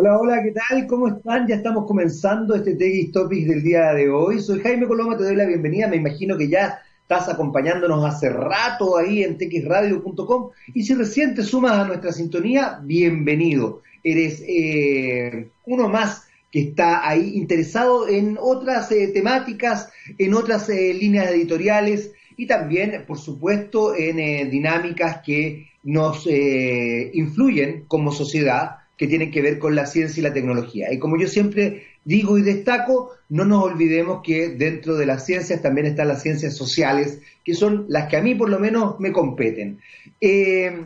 Hola, hola, ¿qué tal? ¿Cómo están? Ya estamos comenzando este Tegis Topics del día de hoy. Soy Jaime Coloma, te doy la bienvenida. Me imagino que ya estás acompañándonos hace rato ahí en texradio.com y si recién te sumas a nuestra sintonía, bienvenido. Eres eh, uno más que está ahí interesado en otras eh, temáticas, en otras eh, líneas editoriales y también, por supuesto, en dinámicas que nos influyen como sociedad que tienen que ver con la ciencia y la tecnología. Y como yo siempre digo y destaco, no nos olvidemos que dentro de las ciencias también están las ciencias sociales, que son las que a mí por lo menos me competen. Eh,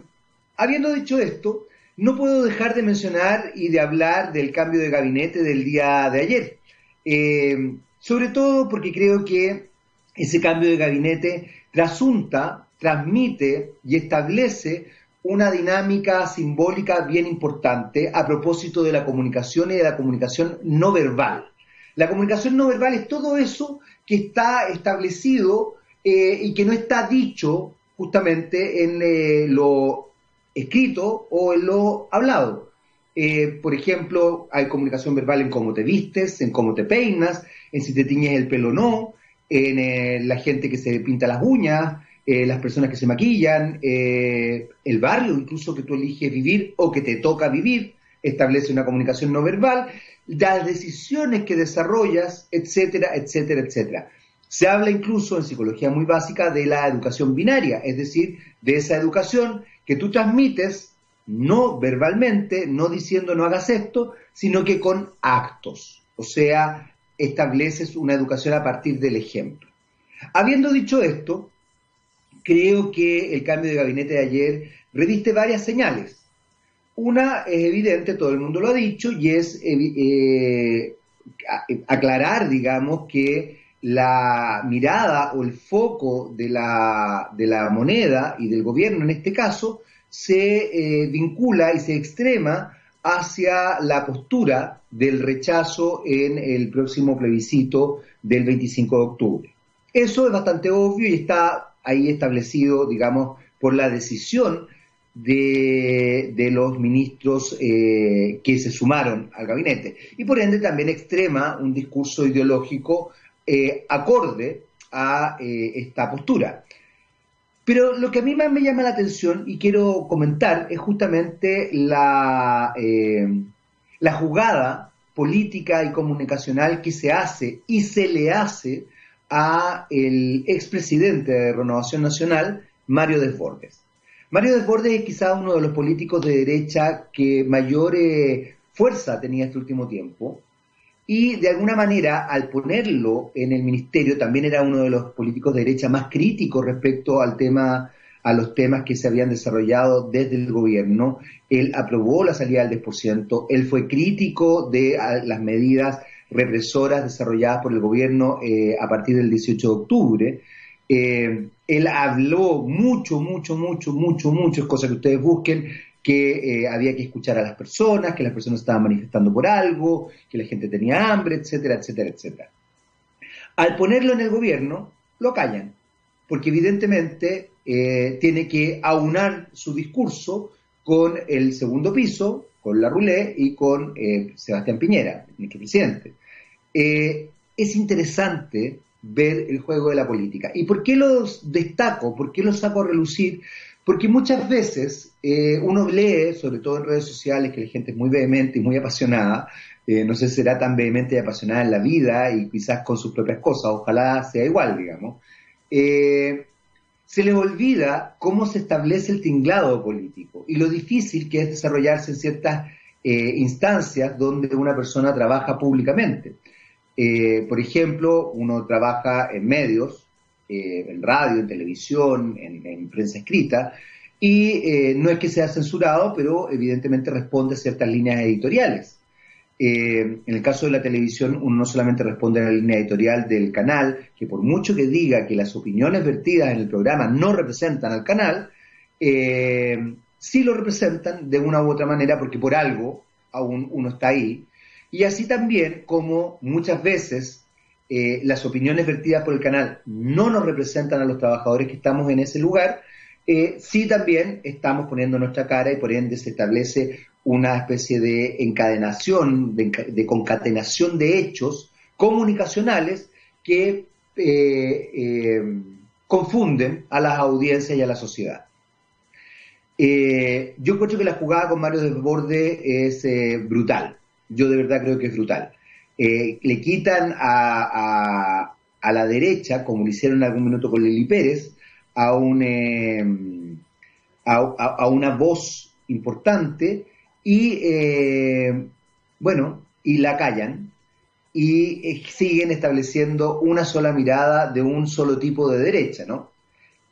habiendo dicho esto, no puedo dejar de mencionar y de hablar del cambio de gabinete del día de ayer. Eh, sobre todo porque creo que ese cambio de gabinete trasunta, transmite y establece una dinámica simbólica bien importante a propósito de la comunicación y de la comunicación no verbal. La comunicación no verbal es todo eso que está establecido eh, y que no está dicho justamente en eh, lo escrito o en lo hablado. Eh, por ejemplo, hay comunicación verbal en cómo te vistes, en cómo te peinas, en si te tiñes el pelo o no, en la gente que se pinta las uñas, eh, las personas que se maquillan, eh, el barrio incluso que tú eliges vivir o que te toca vivir, establece una comunicación no verbal, las decisiones que desarrollas, etcétera, etcétera, etcétera. Se habla incluso en psicología muy básica de la educación binaria, es decir, de esa educación que tú transmites no verbalmente, no diciendo no hagas esto, sino que con actos. O sea, estableces una educación a partir del ejemplo. Habiendo dicho esto, creo que el cambio de gabinete de ayer reviste varias señales. Una es evidente, todo el mundo lo ha dicho, y es eh, aclarar, digamos, que la mirada o el foco de la, de la moneda y del gobierno en este caso se eh, vincula y se extrema hacia la postura del rechazo en el próximo plebiscito del 25 de octubre. Eso es bastante obvio y está ahí establecido, digamos, por la decisión de, los ministros eh, que se sumaron al gabinete. Y por ende también extrema un discurso ideológico eh, acorde a eh, esta postura. Pero lo que a mí más me llama la atención y quiero comentar es justamente la, la jugada política y comunicacional que se hace y se le hace a el expresidente de Renovación Nacional, Mario Desbordes. Mario Desbordes es quizá uno de los políticos de derecha que mayor eh, fuerza tenía este último tiempo y de alguna manera al ponerlo en el ministerio también era uno de los políticos de derecha más críticos respecto al tema a los temas que se habían desarrollado desde el gobierno. Él aprobó la salida del 10%, él fue crítico de las medidas represoras desarrolladas por el gobierno eh, a partir del 18 de octubre. Eh, él habló mucho, mucho, mucho, mucho, mucho, cosas que ustedes busquen, que eh, había que escuchar a las personas, que las personas estaban manifestando por algo, que la gente tenía hambre, etcétera, etcétera, etcétera. Al ponerlo en el gobierno, lo callan, porque evidentemente tiene que aunar su discurso con el segundo piso, con la Roulette y con Sebastián Piñera, nuestro presidente. Eh, es interesante ver el juego de la política. ¿Y por qué los destaco? ¿Por qué los saco a relucir? Porque muchas veces eh, uno lee, sobre todo en redes sociales, que la gente es muy vehemente y muy apasionada, eh, no sé si será tan vehemente y apasionada en la vida y quizás con sus propias cosas, ojalá sea igual, digamos, se les olvida cómo se establece el tinglado político y lo difícil que es desarrollarse en ciertas instancias donde una persona trabaja públicamente. Eh, por ejemplo, uno trabaja en medios, eh, en radio, en televisión, en, prensa escrita, y eh, no es que sea censurado, pero evidentemente responde a ciertas líneas editoriales. en el caso de la televisión, uno no solamente responde a la línea editorial del canal, que por mucho que diga que las opiniones vertidas en el programa no representan al canal, sí lo representan de una u otra manera, porque por algo aún uno está ahí, y así también como muchas veces eh, las opiniones vertidas por el canal no nos representan a los trabajadores que estamos en ese lugar, eh, sí también estamos poniendo nuestra cara y por ende se establece una especie de encadenación, de, concatenación de hechos comunicacionales que eh, confunden a las audiencias y a la sociedad. Yo creo que la jugada con Mario Desborde es brutal. Yo de verdad creo que es brutal. le quitan a, a, la derecha, como lo hicieron en algún minuto con Lili Pérez, a, un, a una voz importante y eh, bueno, y la callan y eh, siguen estableciendo una sola mirada de un solo tipo de derecha, ¿no?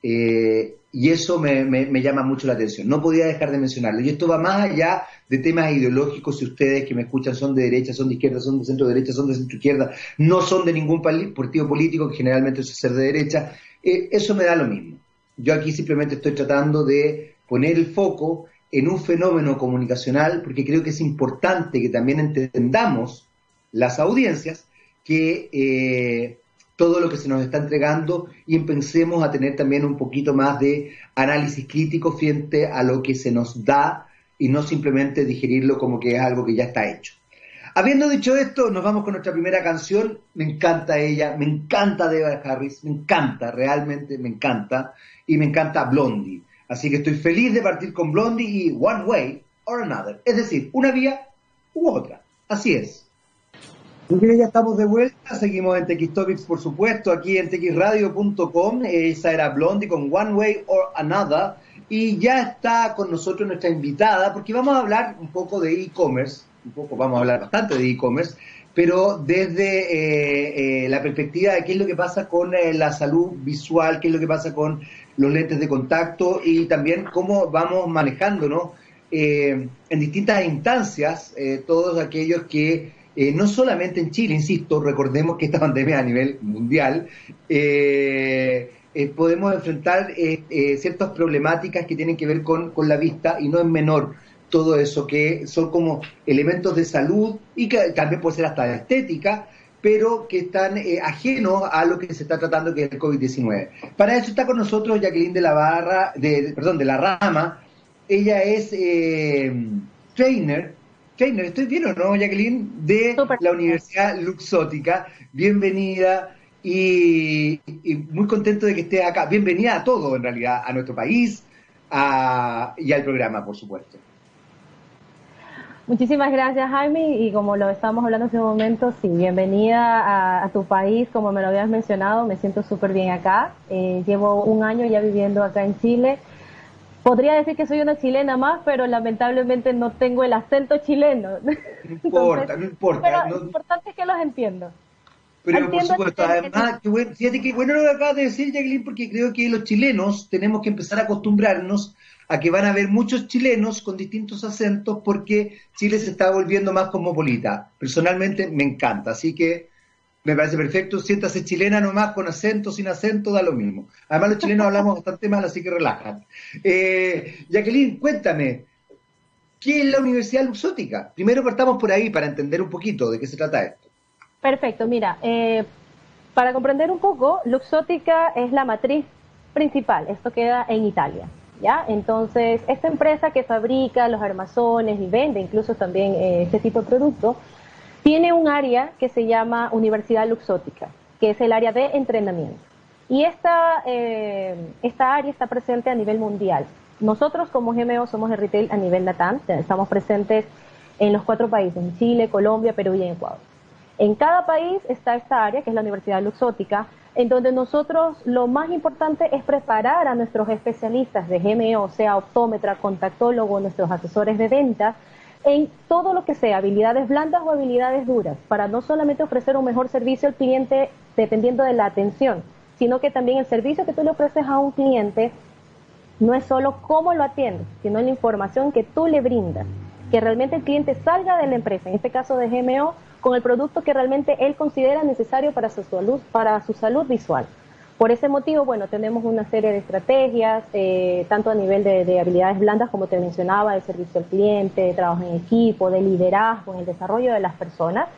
Eh, y eso me, me, llama mucho la atención. No podía dejar de mencionarlo. Y esto va más allá de temas ideológicos, si ustedes que me escuchan son de derecha, son de izquierda, son de centro derecha, son de centro izquierda, no son de ningún partido político, que generalmente es ser de derecha, eso me da lo mismo. Yo aquí simplemente estoy tratando de poner el foco en un fenómeno comunicacional, porque creo que es importante que también entendamos las audiencias que eh, todo lo que se nos está entregando y empecemos a tener también un poquito más de análisis crítico frente a lo que se nos da y no simplemente digerirlo como que es algo que ya está hecho. Habiendo dicho esto, nos vamos con nuestra primera canción. Me encanta ella, me encanta Deva Harris, me encanta, realmente me encanta. Y me encanta Blondie. Así que estoy feliz de partir con Blondie y One Way or Another. Es decir, una vía u otra. Así es. Muy ya estamos de vuelta. Seguimos en TX Topics, por supuesto, aquí en txradio.com. Esa era Blondie con One Way or Another. Y ya está con nosotros nuestra invitada, porque vamos a hablar un poco de e-commerce. Un poco, vamos a hablar bastante de e-commerce pero desde eh, eh, la perspectiva de qué es lo que pasa con eh, la salud visual, qué es lo que pasa con los lentes de contacto y también cómo vamos manejándonos en distintas instancias todos aquellos que no solamente en Chile, insisto, recordemos que esta pandemia a nivel mundial, podemos enfrentar ciertas problemáticas que tienen que ver con, con la vista y no es menor todo eso, que son como elementos de salud y que también puede ser hasta de estética, pero que están eh, ajenos a lo que se está tratando que es el COVID-19. Para eso está con nosotros Jacqueline de la Barra, de, perdón, de la Rama. Ella es eh, trainer, trainer, ¿estoy bien o no, Jacqueline? De la Universidad Luxótica. Bienvenida y, muy contento de que estés acá. Bienvenida a todo, en realidad, a nuestro país y al programa, por supuesto. Muchísimas gracias, Jaime. Y como lo estábamos hablando hace un momento, sí, bienvenida a, tu país, como me lo habías mencionado. Me siento súper bien acá. Eh, llevo un año ya viviendo acá en Chile. Podría decir que soy una chilena más, pero lamentablemente no tengo el acento chileno. No importa, no importa. Pero lo importante es que los entiendo. Pero por supuesto, además, fíjate que bueno lo que acabas de decir, Jacqueline, porque creo que los chilenos tenemos que empezar a acostumbrarnos a que van a haber muchos chilenos con distintos acentos porque Chile se está volviendo más cosmopolita. Personalmente me encanta, así que me parece perfecto. Siéntase chilena nomás, con acento, sin acento, da lo mismo. Además los chilenos hablamos bastante mal, así que relajan. Eh, Jacqueline, cuéntame, ¿qué es la Universidad Luxótica? Primero partamos por ahí para entender un poquito de qué se trata esto. Perfecto, mira, eh, para comprender un poco, Luxótica es la matriz principal, esto queda en Italia. ¿ya? Entonces, esta empresa que fabrica los armazones y vende incluso también eh, este tipo de producto, tiene un área que se llama Universidad Luxótica, que es el área de entrenamiento. Y esta, eh, esta área está presente a nivel mundial. Nosotros como GMO somos de retail a nivel LATAM, estamos presentes en los cuatro países, en Chile, Colombia, Perú y Ecuador. En cada país está esta área, que es la Universidad Luxótica, en donde nosotros lo más importante es preparar a nuestros especialistas de GMO, sea optómetra, contactólogo, nuestros asesores de venta, en todo lo que sea, habilidades blandas o habilidades duras, para no solamente ofrecer un mejor servicio al cliente dependiendo de la atención, sino que también el servicio que tú le ofreces a un cliente no es solo cómo lo atiendes, sino la información que tú le brindas, que realmente el cliente salga de la empresa, en este caso de GMO, con el producto que realmente él considera necesario para su salud, para su salud visual. Por ese motivo, bueno, tenemos una serie de estrategias, eh, tanto a nivel de, habilidades blandas, como te mencionaba, de servicio al cliente, de trabajo en equipo, de liderazgo, en el desarrollo de las personas,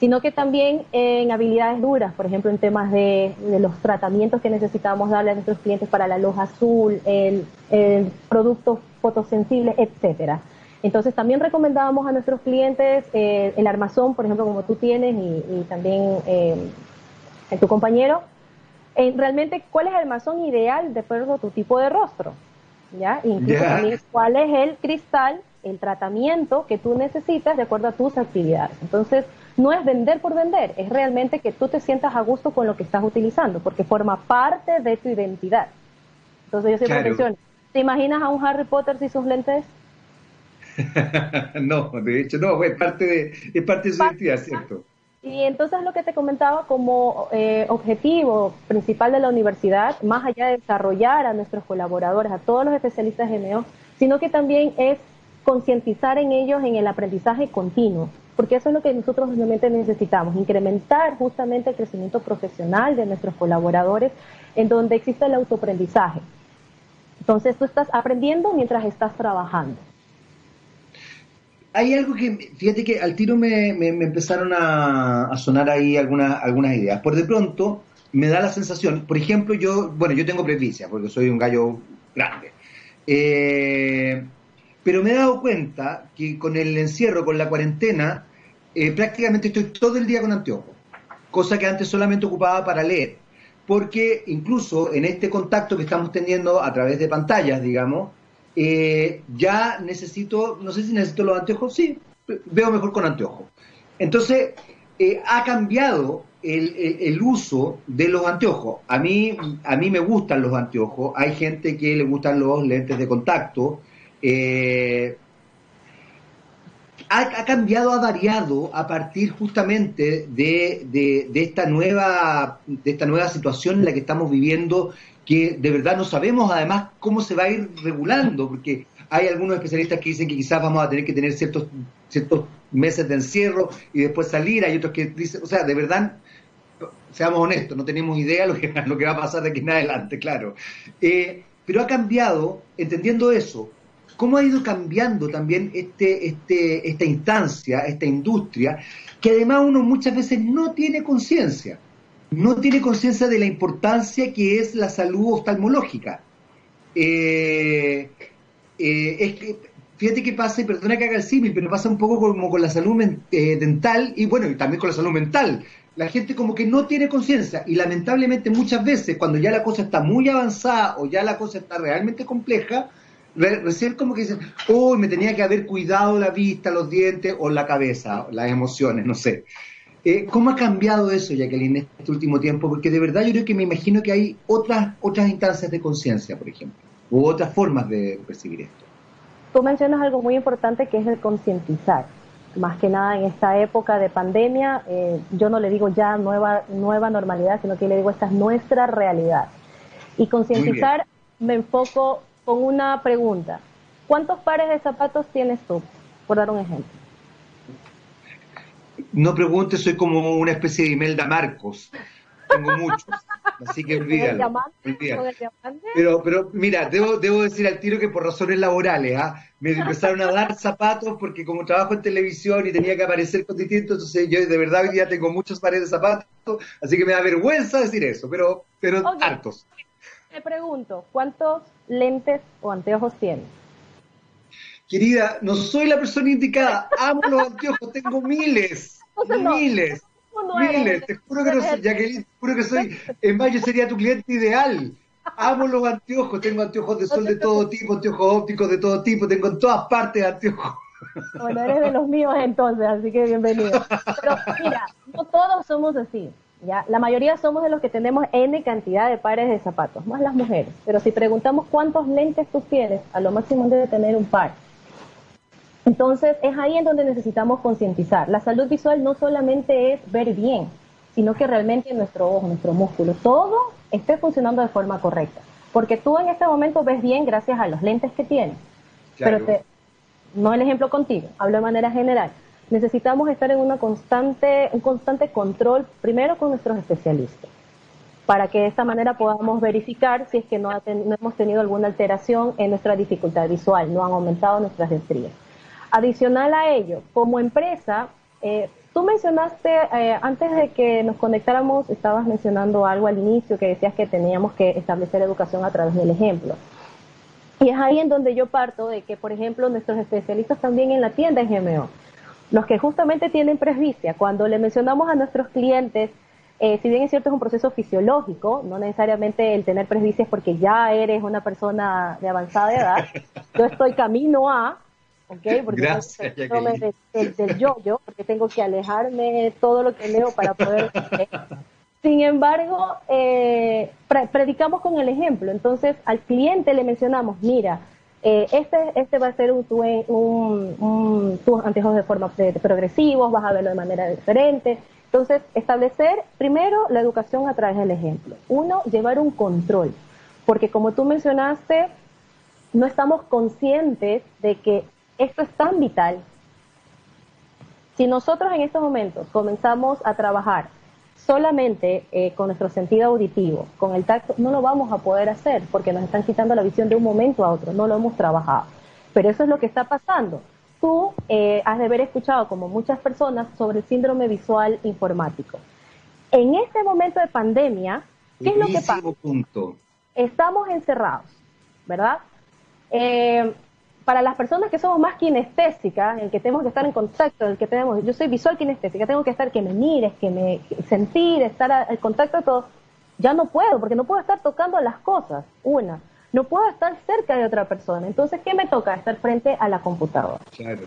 sino que también en habilidades duras, por ejemplo, en temas de, los tratamientos que necesitamos darle a nuestros clientes para la luz azul, el, productos fotosensibles, etcétera. Entonces también recomendábamos a nuestros clientes eh, el armazón, por ejemplo, como tú tienes y, también eh, tu compañero, realmente cuál es el armazón ideal de acuerdo a tu tipo de rostro, ¿ya? Incluso también cuál es el cristal, el tratamiento que tú necesitas de acuerdo a tus actividades. Entonces, no es vender por vender, es realmente que tú te sientas a gusto con lo que estás utilizando, porque forma parte de tu identidad. Entonces yo siempre menciono, ¿te imaginas a un Harry Potter sin sus lentes? no, de hecho no, es parte de, es parte de su identidad, ¿cierto? Y entonces lo que te comentaba como eh, objetivo principal de la universidad, más allá de desarrollar a nuestros colaboradores, a todos los especialistas de sino que también es concientizar en ellos en el aprendizaje continuo, porque eso es lo que nosotros realmente necesitamos, incrementar justamente el crecimiento profesional de nuestros colaboradores en donde existe el autoaprendizaje. Entonces tú estás aprendiendo mientras estás trabajando. Hay algo que, fíjate que al tiro me, empezaron a, sonar ahí algunas, algunas ideas. Por de pronto me da la sensación, por ejemplo, yo, bueno, yo tengo presbicia porque soy un gallo grande. Eh, pero me he dado cuenta que con el encierro, con la cuarentena, eh, prácticamente estoy todo el día con anteojos, cosa que antes solamente ocupaba para leer, porque incluso en este contacto que estamos teniendo a través de pantallas, digamos, eh, ya necesito, no sé si necesito los anteojos, sí, veo mejor con anteojos. Entonces, eh, ha cambiado el, uso de los anteojos. A mí, a mí me gustan los anteojos, hay gente que le gustan los lentes de contacto, eh, ha, cambiado, ha variado a partir justamente de, esta nueva, de esta nueva situación en la que estamos viviendo, que de verdad no sabemos además cómo se va a ir regulando, porque hay algunos especialistas que dicen que quizás vamos a tener que tener ciertos, ciertos meses de encierro y después salir, hay otros que dicen, o sea, de verdad, seamos honestos, no tenemos idea lo que, lo que va a pasar de aquí en adelante, claro. Eh, pero ha cambiado, entendiendo eso, cómo ha ido cambiando también este, este, esta instancia, esta industria, que además uno muchas veces no tiene conciencia, no tiene conciencia de la importancia que es la salud oftalmológica. Eh, eh, es que, fíjate que pasa, y perdona que haga el símil, pero pasa un poco como con la salud eh, dental y bueno, y también con la salud mental. La gente como que no tiene conciencia y lamentablemente muchas veces cuando ya la cosa está muy avanzada o ya la cosa está realmente compleja, recién como que dicen, uy, me tenía que haber cuidado la vista, los dientes o la cabeza, las emociones, no sé. Eh, ¿Cómo ha cambiado eso, Jacqueline, en este último tiempo? Porque de verdad yo creo que me imagino que hay otras, otras instancias de conciencia, por ejemplo, u otras formas de percibir esto. Tú mencionas algo muy importante que es el concientizar. Más que nada en esta época de pandemia, eh, yo no le digo ya nueva, nueva normalidad, sino que le digo esta es nuestra realidad. Y concientizar me enfoco con una pregunta. ¿Cuántos pares de zapatos tienes tú? Por dar un ejemplo. No preguntes, soy como una especie de Imelda Marcos. Tengo muchos, así que olvídalo. Pero, pero mira, debo, debo decir al tiro que por razones laborales, ¿ah? me empezaron a dar zapatos porque como trabajo en televisión y tenía que aparecer con distintos, entonces yo de verdad hoy día tengo muchos pares de zapatos, así que me da vergüenza decir eso, pero, pero hartos. Te pregunto, ¿cuántos lentes o anteojos tienes? Querida, no soy la persona indicada. Amo los anteojos, tengo miles. miles. miles. Te juro que no soy, Jacqueline, te juro que soy. En mayo sería tu cliente ideal. Amo los anteojos, tengo anteojos de sol de todo tipo, anteojos ópticos de todo tipo, tengo en todas partes anteojos. Bueno, eres de los míos entonces, así que bienvenido. Pero mira, no todos somos así. ¿ya? La mayoría somos de los que tenemos N cantidad de pares de zapatos, más las mujeres. Pero si preguntamos cuántos lentes tú tienes, a lo máximo debe tener un par. Entonces es ahí en donde necesitamos concientizar. La salud visual no solamente es ver bien, sino que realmente nuestro ojo, nuestro músculo, todo esté funcionando de forma correcta. Porque tú en este momento ves bien gracias a los lentes que tienes. Pero no el ejemplo contigo, hablo de manera general necesitamos estar en una constante, un constante control, primero con nuestros especialistas, para que de esta manera podamos verificar si es que no, hemos tenido alguna alteración en nuestra dificultad visual, no han aumentado nuestras estrías. Adicional a ello, como empresa, eh, tú mencionaste, eh, antes de que nos conectáramos, estabas mencionando algo al inicio que decías que teníamos que establecer educación a través del ejemplo. Y es ahí en donde yo parto de que, por ejemplo, nuestros especialistas también en la tienda en GMO, los que justamente tienen presbicia, cuando le mencionamos a nuestros clientes, eh, si bien es cierto es un proceso fisiológico, no necesariamente el tener presbicia es porque ya eres una persona de avanzada edad, yo estoy camino a, ¿ok? Porque Gracias, del, del yo-yo, porque tengo que alejarme de todo lo que leo para poder... Sin embargo, eh, predicamos con el ejemplo. Entonces, al cliente le mencionamos, mira, eh, este, este va a ser un, un, un, tus anteojos de forma progresivos, vas a verlo de manera diferente. Entonces, establecer primero la educación a través del ejemplo. Uno, llevar un control, porque como tú mencionaste, no estamos conscientes de que esto es tan vital. Si nosotros en estos momentos comenzamos a trabajar solamente eh, con nuestro sentido auditivo, con el tacto, no lo vamos a poder hacer porque nos están quitando la visión de un momento a otro, no lo hemos trabajado. Pero eso es lo que está pasando. Tú eh, has de haber escuchado, como muchas personas, sobre el síndrome visual informático. En este momento de pandemia, ¿qué es lo que pasa? Punto. Estamos encerrados, ¿verdad? Eh, para las personas que somos más kinestésicas, el que tenemos que estar en contacto, el que tenemos, yo soy visual kinestésica, tengo que estar que me mires, que me sentir, estar en contacto de todo, ya no puedo, porque no puedo estar tocando las cosas, una, no puedo estar cerca de otra persona, entonces, ¿qué me toca? Estar frente a la computadora. Claro.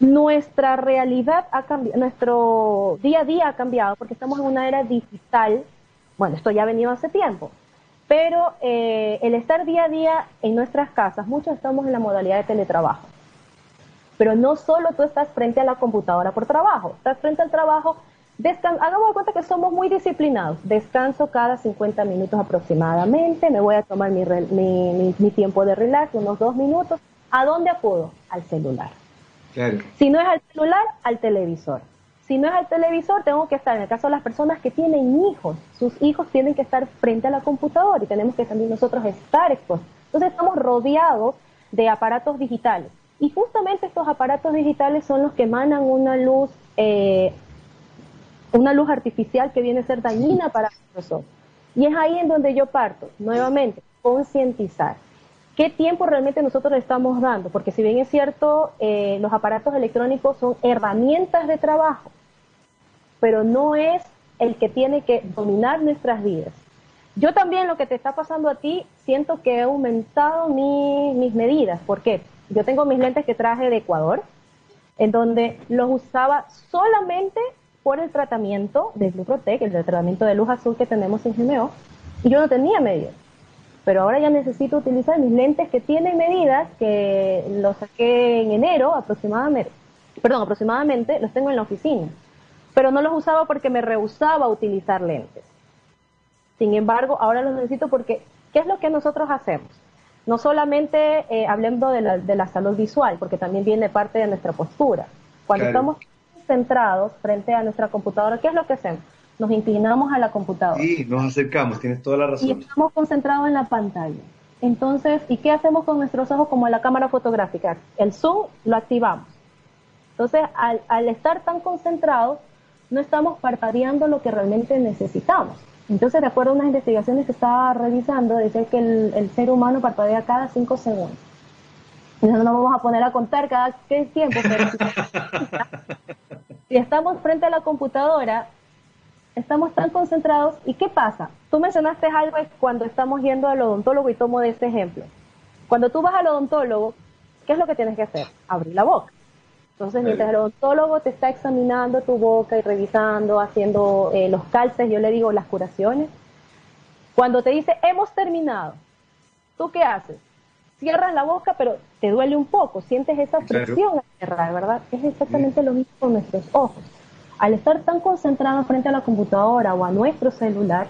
Nuestra realidad ha cambiado, nuestro día a día ha cambiado porque estamos en una era digital, bueno, esto ya ha venido hace tiempo, pero eh, el estar día a día en nuestras casas, muchos estamos en la modalidad de teletrabajo. Pero no solo tú estás frente a la computadora por trabajo, estás frente al trabajo, hagamos de cuenta que somos muy disciplinados, descanso cada 50 minutos aproximadamente, me voy a tomar mi, mi, mi, tiempo de relax, unos dos minutos, ¿a dónde acudo? Al celular. Claro. Si no es al celular, al televisor. Si no es al televisor, tengo que estar, en el caso de las personas que tienen hijos, sus hijos tienen que estar frente a la computadora y tenemos que también nosotros estar expuestos. Entonces estamos rodeados de aparatos digitales. Y justamente estos aparatos digitales son los que emanan una luz, eh, una luz artificial que viene a ser dañina para nosotros. Y es ahí en donde yo parto, nuevamente, concientizar. ¿Qué tiempo realmente nosotros le estamos dando? Porque si bien es cierto, eh, los aparatos electrónicos son herramientas de trabajo, pero no es el que tiene que dominar nuestras vidas. Yo también lo que te está pasando a ti, siento que he aumentado mis medidas. ¿Por qué? Yo tengo mis lentes que traje de Ecuador, en donde los usaba solamente por el tratamiento de Bluprotec, el tratamiento de luz azul que tenemos en GMO, y yo no tenía medidas pero ahora ya necesito utilizar mis lentes que tienen medidas, que los saqué en enero aproximadamente, perdón, aproximadamente, los tengo en la oficina, pero no los usaba porque me rehusaba utilizar lentes. Sin embargo, ahora los necesito porque, ¿qué es lo que nosotros hacemos? No solamente eh, hablando de la, de la, salud visual, porque también viene parte de nuestra postura. Cuando estamos centrados frente a nuestra computadora, ¿qué es lo que hacemos? Nos inclinamos a la computadora. Sí, nos acercamos, tienes toda la razón. Y estamos concentrados en la pantalla. Entonces, ¿y qué hacemos con nuestros ojos como en la cámara fotográfica? El zoom lo activamos. Entonces, al, al estar tan concentrados, no estamos parpadeando lo que realmente necesitamos. Entonces, de acuerdo a unas investigaciones que estaba revisando, dice que el, el ser humano parpadea cada cinco segundos. No nos vamos a poner a contar cada qué tiempo, pero si estamos frente a la computadora, estamos tan concentrados. ¿Y qué pasa? Tú mencionaste algo cuando estamos yendo al odontólogo y tomo de ese ejemplo. Cuando tú vas al odontólogo, ¿qué es lo que tienes que hacer? Abrir la boca. Entonces, mientras el odontólogo te está examinando tu boca y revisando, haciendo eh, los calces, yo le digo las curaciones, cuando te dice, hemos terminado, ¿tú qué haces? Cierras la boca, pero te duele un poco, sientes esa presión al cerrar, ¿verdad? Es exactamente lo mismo con nuestros ojos al estar tan concentrados frente a la computadora o a nuestro celular,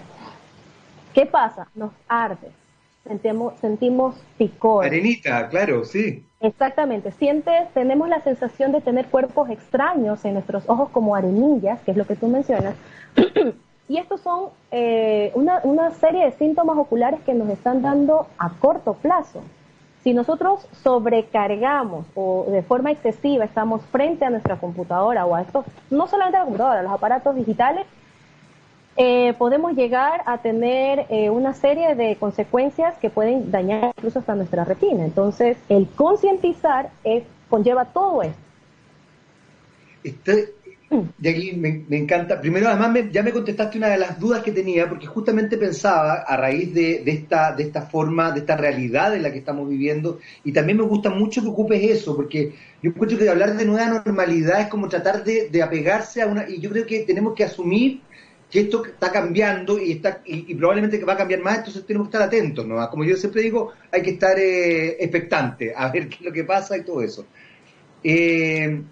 ¿qué pasa? Nos arde, sentimos, sentimos picor. Arenita, claro, sí. Exactamente, sientes, tenemos la sensación de tener cuerpos extraños en nuestros ojos como arenillas, que es lo que tú mencionas. y estos son eh, una, una serie de síntomas oculares que nos están dando a corto plazo. Si nosotros sobrecargamos o de forma excesiva estamos frente a nuestra computadora o a esto, no solamente a la computadora, a los aparatos digitales, eh, podemos llegar a tener eh, una serie de consecuencias que pueden dañar incluso hasta nuestra retina. Entonces, el concientizar conlleva todo esto. Estoy, me, me, encanta. Primero, además, ya me contestaste una de las dudas que tenía, porque justamente pensaba, a raíz de, esta, de esta forma, de esta realidad en la que estamos viviendo, y también me gusta mucho que ocupes eso, porque yo encuentro que hablar de nueva normalidad es como tratar de, de apegarse a una. Y yo creo que tenemos que asumir que esto está cambiando y está y, probablemente que va a cambiar más, entonces tenemos que estar atentos, ¿no? Como yo siempre digo, hay que estar eh, expectante a ver qué es lo que pasa y todo eso. Eh,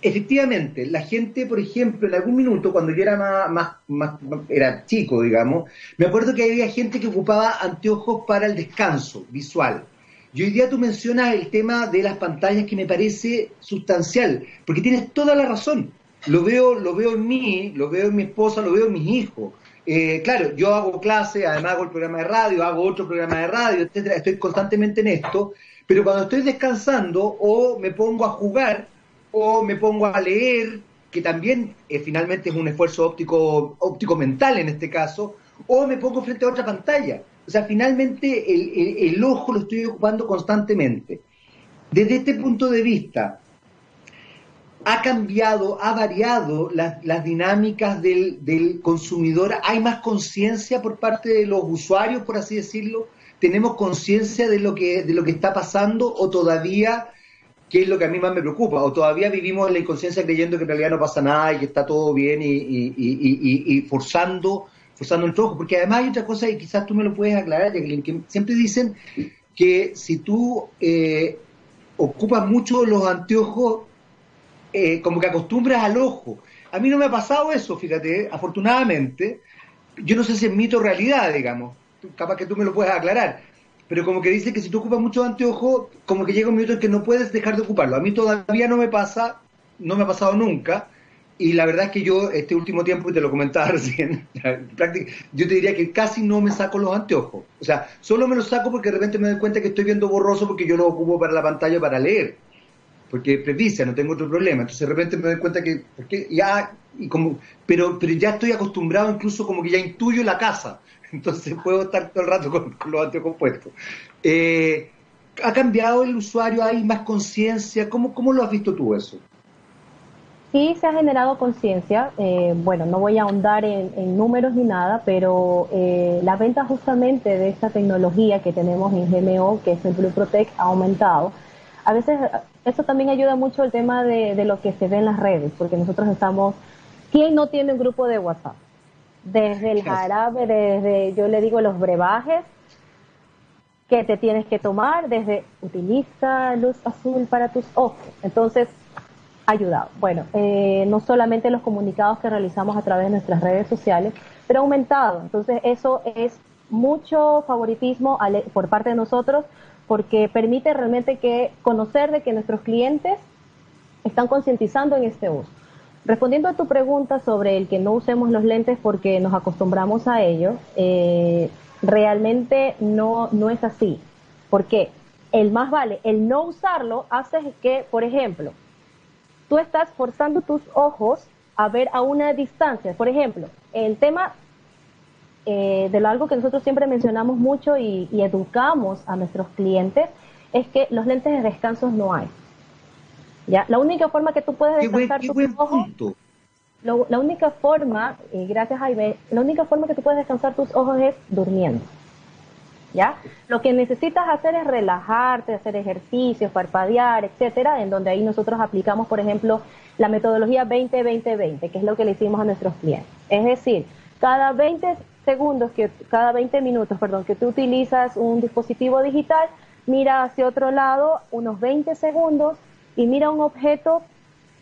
efectivamente, la gente, por ejemplo, en algún minuto, cuando yo era más, más, era chico, digamos, me acuerdo que había gente que ocupaba anteojos para el descanso visual. Y hoy día tú mencionas el tema de las pantallas que me parece sustancial, porque tienes toda la razón lo veo, lo veo en mí, lo veo en mi esposa, lo veo en mis hijos. Eh, claro, yo hago clase, además hago el programa de radio, hago otro programa de radio, etcétera, estoy constantemente en esto, pero cuando estoy descansando o me pongo a jugar o me pongo a leer, que también eh, finalmente es un esfuerzo óptico, óptico mental en este caso, o me pongo frente a otra pantalla. O sea, finalmente el, el ojo lo estoy ocupando constantemente. Desde este punto de vista, ha cambiado, ha variado las, dinámicas del, consumidor, hay más conciencia por parte de los usuarios, por así decirlo, tenemos conciencia de lo que de lo que está pasando o todavía que es lo que a mí más me preocupa, o todavía vivimos en la inconsciencia creyendo que en realidad no pasa nada y que está todo bien y, forzando, forzando el trabajo, porque además hay otra cosa y quizás tú me lo puedes aclarar, Jacqueline, que siempre dicen que si tú eh, ocupas mucho los anteojos eh, como que acostumbras al ojo. A mí no me ha pasado eso, fíjate, afortunadamente. Yo no sé si es mito o realidad, digamos. Capaz que tú me lo puedes aclarar. Pero como que dice que si tú ocupas mucho anteojo, como que llega un minuto en que no puedes dejar de ocuparlo. A mí todavía no me pasa, no me ha pasado nunca. Y la verdad es que yo este último tiempo, y te lo comentaba recién, yo te diría que casi no me saco los anteojos. O sea, solo me los saco porque de repente me doy cuenta que estoy viendo borroso porque yo los ocupo para la pantalla para leer porque presbicia, no tengo otro problema. Entonces de repente me doy cuenta que, ya, y como, pero, pero ya estoy acostumbrado incluso como que ya intuyo la casa, entonces puedo estar todo el rato con, los antiocompuestos. Eh, ¿Ha cambiado el usuario? ¿Hay más conciencia? ¿Cómo, ¿Cómo lo has visto tú eso? Sí, se ha generado conciencia. Eh, bueno, no voy a ahondar en, números ni nada, pero eh, la venta justamente de esta tecnología que tenemos en GMO, que es el Blue Protect, ha aumentado a veces eso también ayuda mucho el tema de, lo que se ve en las redes, porque nosotros estamos, ¿quién no tiene un grupo de WhatsApp? Desde el jarabe, desde, yo le digo, los brebajes que te tienes que tomar, desde utiliza luz azul para tus ojos. Entonces, ayudado. Bueno, eh, no solamente los comunicados que realizamos a través de nuestras redes sociales, pero aumentado. Entonces, eso es mucho favoritismo por parte de nosotros porque permite realmente que conocer de que nuestros clientes están concientizando en este uso. Respondiendo a tu pregunta sobre el que no usemos los lentes porque nos acostumbramos a ello, eh, realmente no, no es así. Porque el más vale, el no usarlo hace que, por ejemplo, tú estás forzando tus ojos a ver a una distancia. Por ejemplo, el tema eh, de lo algo que nosotros siempre mencionamos mucho y, educamos a nuestros clientes es que los lentes de descanso no hay. ¿Ya? La única forma que tú puedes descansar tus ojos, la única forma, y gracias Jaime, la única forma que tú puedes descansar tus ojos es durmiendo. ¿Ya? Lo que necesitas hacer es relajarte, hacer ejercicios, parpadear, etcétera, en donde ahí nosotros aplicamos, por ejemplo, la metodología 20-20-20, que es lo que le hicimos a nuestros clientes. Es decir, cada 20 segundos, que cada 20 minutos, perdón, que tú utilizas un dispositivo digital, mira hacia otro lado unos 20 segundos y mira un objeto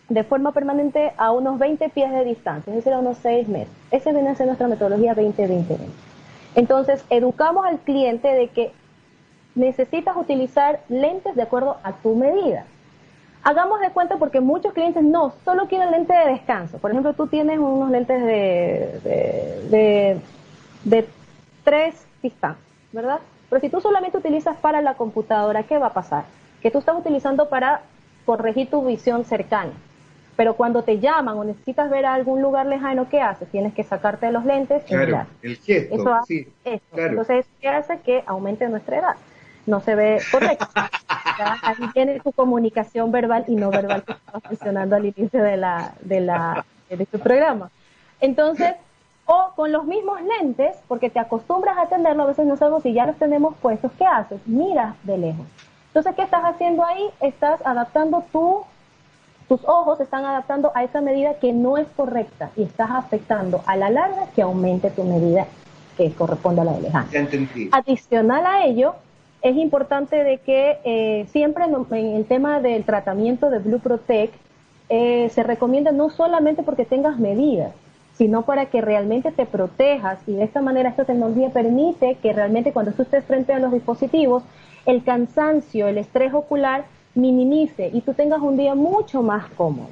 de forma permanente a unos 20 pies de distancia, es decir, a unos 6 metros. Esa viene a ser nuestra metodología 20-20-20. Entonces, educamos al cliente de que necesitas utilizar lentes de acuerdo a tu medida. Hagamos de cuenta porque muchos clientes no, solo quieren lentes de descanso. Por ejemplo, tú tienes unos lentes de de tres distancias, ¿verdad? Pero si tú solamente utilizas para la computadora, ¿qué va a pasar? Que tú estás utilizando para corregir tu visión cercana. Pero cuando te llaman o necesitas ver a algún lugar lejano, ¿qué haces? Tienes que sacarte los lentes y mirar. el gesto, eso hace, Entonces, ¿qué hace? Que aumente nuestra edad. No se ve correcto. Ahí tiene tu comunicación verbal y no verbal que estaba mencionando al inicio de, la, de, la, de tu programa. Entonces, o con los mismos lentes, porque te acostumbras a tenerlo, a veces no sabemos si ya los tenemos puestos, ¿qué haces? Miras de lejos. Entonces, ¿qué estás haciendo ahí? Estás adaptando tu, tus ojos, están adaptando a esa medida que no es correcta y estás afectando a la larga que aumente tu medida que corresponde a la de lejano. Adicional a ello, es importante de que eh, siempre en, el tema del tratamiento de Blue Protect eh, se recomienda no solamente porque tengas medidas, sino para que realmente te protejas y de esta manera esta tecnología permite que realmente cuando tú estés frente a los dispositivos, el cansancio, el estrés ocular minimice y tú tengas un día mucho más cómodo.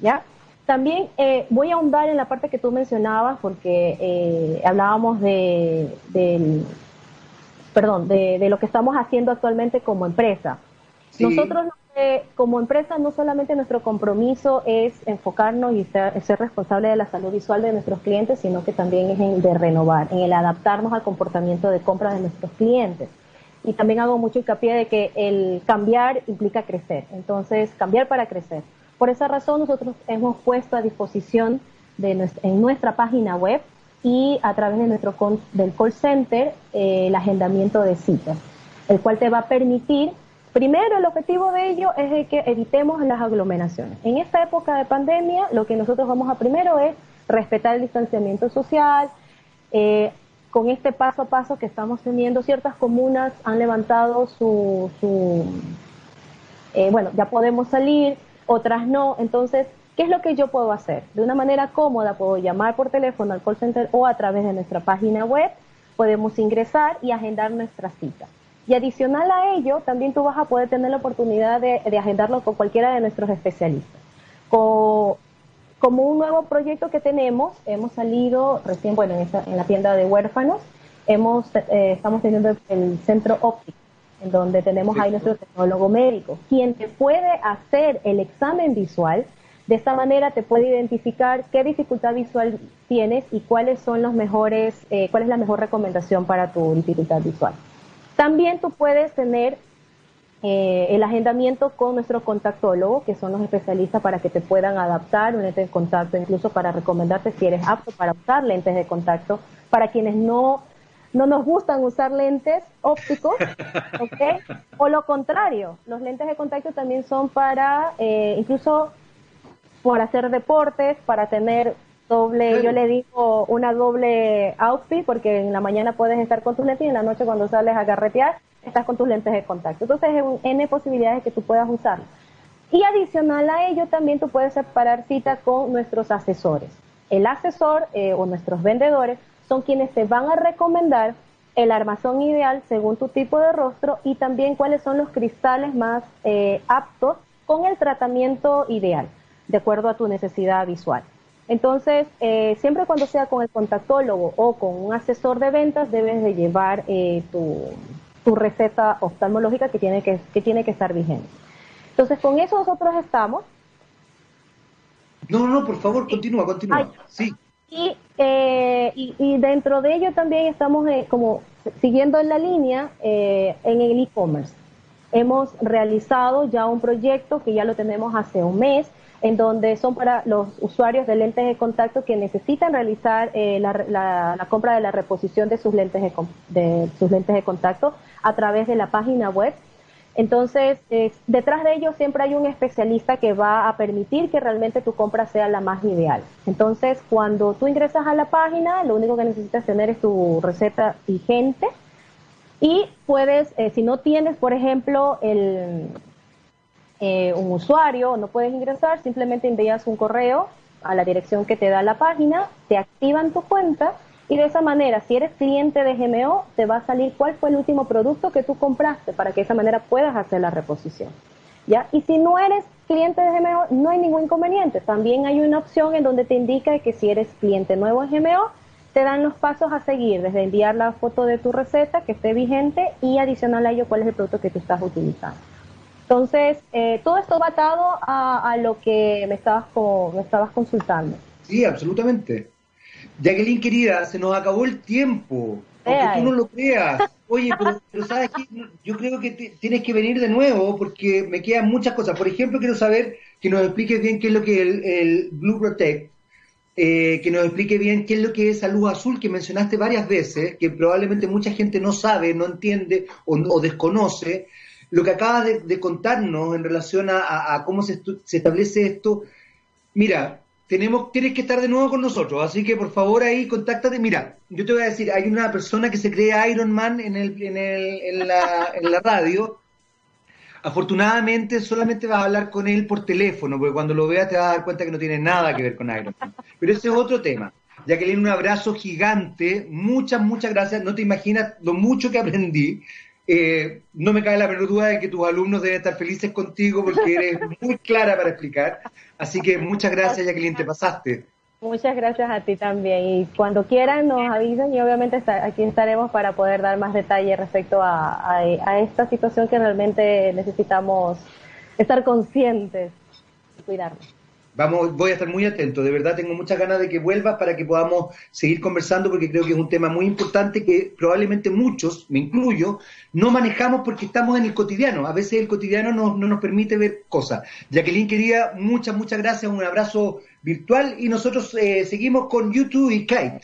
¿Ya? También eh, voy a ahondar en la parte que tú mencionabas porque eh, hablábamos de, perdón, de, de, lo que estamos haciendo actualmente como empresa. Nosotros como empresa no solamente nuestro compromiso es enfocarnos y ser, ser responsable de la salud visual de nuestros clientes, sino que también es en de renovar, en el adaptarnos al comportamiento de compra de nuestros clientes. Y también hago mucho hincapié de que el cambiar implica crecer, entonces cambiar para crecer. Por esa razón nosotros hemos puesto a disposición de en nuestra página web y a través de nuestro del call center eh, el agendamiento de citas, el cual te va a permitir Primero, el objetivo de ello es que evitemos las aglomeraciones. En esta época de pandemia, lo que nosotros vamos a primero es respetar el distanciamiento social. Eh, con este paso a paso que estamos teniendo, ciertas comunas han levantado su, eh, bueno, ya podemos salir, otras no. Entonces, ¿qué es lo que yo puedo hacer? De una manera cómoda, puedo llamar por teléfono al call center o a través de nuestra página web, podemos ingresar y agendar nuestra cita. Y adicional a ello, también tú vas a poder tener la oportunidad de, agendarlo con cualquiera de nuestros especialistas. Como un nuevo proyecto que tenemos, hemos salido recién, bueno, en, la tienda de huérfanos, hemos, eh, estamos teniendo el centro óptico, en donde tenemos ahí nuestro tecnólogo médico, quien te puede hacer el examen visual. De esta manera te puede identificar qué dificultad visual tienes y cuáles son los mejores, eh, cuál es la mejor recomendación para tu dificultad visual. También tú puedes tener eh, el agendamiento con nuestro contactólogo, que son los especialistas para que te puedan adaptar un lente de contacto, incluso para recomendarte si eres apto para usar lentes de contacto. Para quienes no, no nos gustan usar lentes ópticos. O lo contrario, los lentes de contacto también son para, eh, incluso por hacer deportes, para tener doble, yo le digo una doble outfit porque en la mañana puedes estar con tus lentes y en la noche cuando sales a carretear estás con tus lentes de contacto. Entonces hay un N posibilidades que tú puedas usar. Y adicional a ello también tú puedes separar cita con nuestros asesores. El asesor eh, o nuestros vendedores son quienes te van a recomendar el armazón ideal según tu tipo de rostro y también cuáles son los cristales más eh, aptos con el tratamiento ideal, de acuerdo a tu necesidad visual. Entonces, eh, siempre cuando sea con el contactólogo o con un asesor de ventas, debes de llevar eh, tu, receta oftalmológica que tiene que, que tiene que estar vigente. Entonces, con eso nosotros estamos. No, no, por favor, continúa, continúa. sí. Eh, y, y, dentro de ello también estamos como siguiendo en la línea en el e-commerce. Hemos realizado ya un proyecto que ya lo tenemos hace un mes, en donde son para los usuarios de lentes de contacto que necesitan realizar eh, la, compra de la reposición de sus lentes de, sus lentes de contacto a través de la página web. Entonces, detrás de ello siempre hay un especialista que va a permitir que realmente tu compra sea la más ideal. Entonces, cuando tú ingresas a la página, lo único que necesitas tener es tu receta vigente y puedes, eh, si no tienes, por ejemplo, el, eh, un usuario, no puedes ingresar, simplemente envías un correo a la dirección que te da la página, te activan tu cuenta y de esa manera, si eres cliente de GMO, te va a salir cuál fue el último producto que tú compraste para que de esa manera puedas hacer la reposición. ¿Ya? Y si no eres cliente de GMO, no hay ningún inconveniente. También hay una opción en donde te indica que si eres cliente nuevo de GMO, te dan los pasos a seguir, desde enviar la foto de tu receta que esté vigente y adicional a ello cuál es el producto que tú estás utilizando. Entonces, eh, todo esto va atado a, lo que me estabas, como, me estabas consultando. Sí, absolutamente. Jacqueline, querida, se nos acabó el tiempo. Aunque tú no lo creas. Oye, pero, ¿sabes qué? Yo creo que tienes que venir de nuevo porque me quedan muchas cosas. Por ejemplo, quiero saber que nos expliques bien qué es lo que es el, Blue Protect, eh, que nos explique bien qué es lo que es salud azul, que mencionaste varias veces, que probablemente mucha gente no sabe, no entiende o, desconoce. Lo que acabas de, contarnos en relación a, cómo se, se establece esto, mira, tenemos, tienes que estar de nuevo con nosotros, así que por favor ahí contáctate. Mira, yo te voy a decir, hay una persona que se cree Iron Man en, el, en, el, en, la, en la radio. Afortunadamente solamente vas a hablar con él por teléfono, porque cuando lo veas te vas a dar cuenta que no tiene nada que ver con Iron Man. Pero ese es otro tema. Jacqueline, un abrazo gigante, muchas, muchas gracias. No te imaginas lo mucho que aprendí. Eh, no me cae la menor duda de que tus alumnos deben estar felices contigo porque eres muy clara para explicar. Así que muchas gracias, Jacqueline, te pasaste. Muchas gracias a ti también. Y cuando quieran nos avisan y obviamente aquí estaremos para poder dar más detalle respecto a esta situación que realmente necesitamos estar conscientes y cuidarnos. Vamos, voy a estar muy atento, de verdad tengo muchas ganas de que vuelvas para que podamos seguir conversando porque creo que es un tema muy importante que probablemente muchos, me incluyo, no manejamos porque estamos en el cotidiano. A veces el cotidiano no, nos permite ver cosas. Jacqueline quería, muchas, muchas gracias, un abrazo virtual y nosotros eh, seguimos con YouTube y Kite.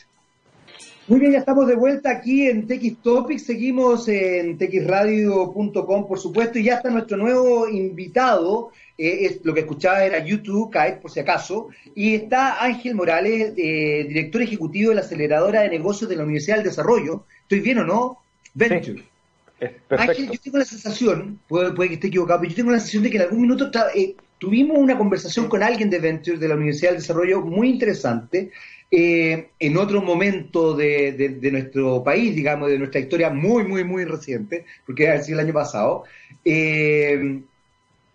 Muy bien, ya estamos de vuelta aquí en TX Topics, seguimos en txradio.com por supuesto y ya está nuestro nuevo invitado, eh, es, lo que escuchaba era YouTube, Kite por si acaso, y está Ángel Morales, eh, director ejecutivo de la aceleradora de negocios de la Universidad del Desarrollo. ¿Estoy bien o no? Venture. Ángel, yo tengo la sensación, puede, que esté equivocado, pero yo tengo la sensación de que en algún minuto eh, tuvimos una conversación con alguien de Venture de la Universidad del Desarrollo muy interesante en otro momento de, nuestro país, digamos, de nuestra historia muy, muy, muy reciente, porque ha sido el año pasado. Eh,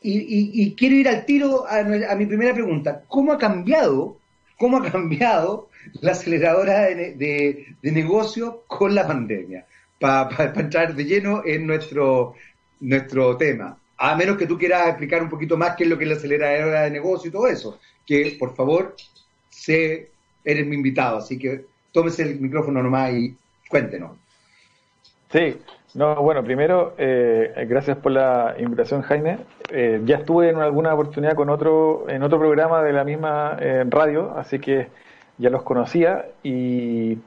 y, quiero ir al tiro a, mi primera pregunta. ¿Cómo ha cambiado, cómo ha cambiado la aceleradora de, negocio con la pandemia? Para entrar de lleno en nuestro, nuestro tema. A menos que tú quieras explicar un poquito más qué es lo que es la aceleradora de negocio y todo eso. Que, por favor, se eres mi invitado, así que tómese el micrófono nomás y cuéntenos. Sí, no, bueno, primero, eh, gracias por la invitación, Jaime. Eh, ya estuve en alguna oportunidad con otro, en otro programa de la misma eh, radio, así que ya los conocía. Y,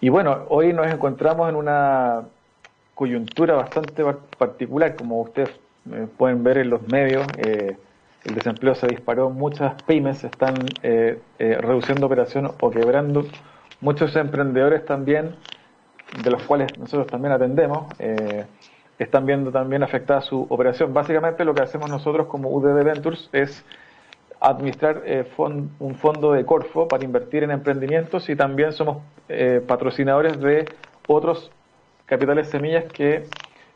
y bueno, hoy nos encontramos en una coyuntura bastante particular, como ustedes pueden ver en los medios el desempleo se disparó, muchas pymes están eh, eh, reduciendo operaciones o quebrando, muchos emprendedores también, de los cuales nosotros también atendemos, eh, están viendo también afectada su operación. Básicamente lo que hacemos nosotros como UDD Ventures es administrar un fondo de Corfo para invertir en emprendimientos y también somos patrocinadores de otros capitales semillas que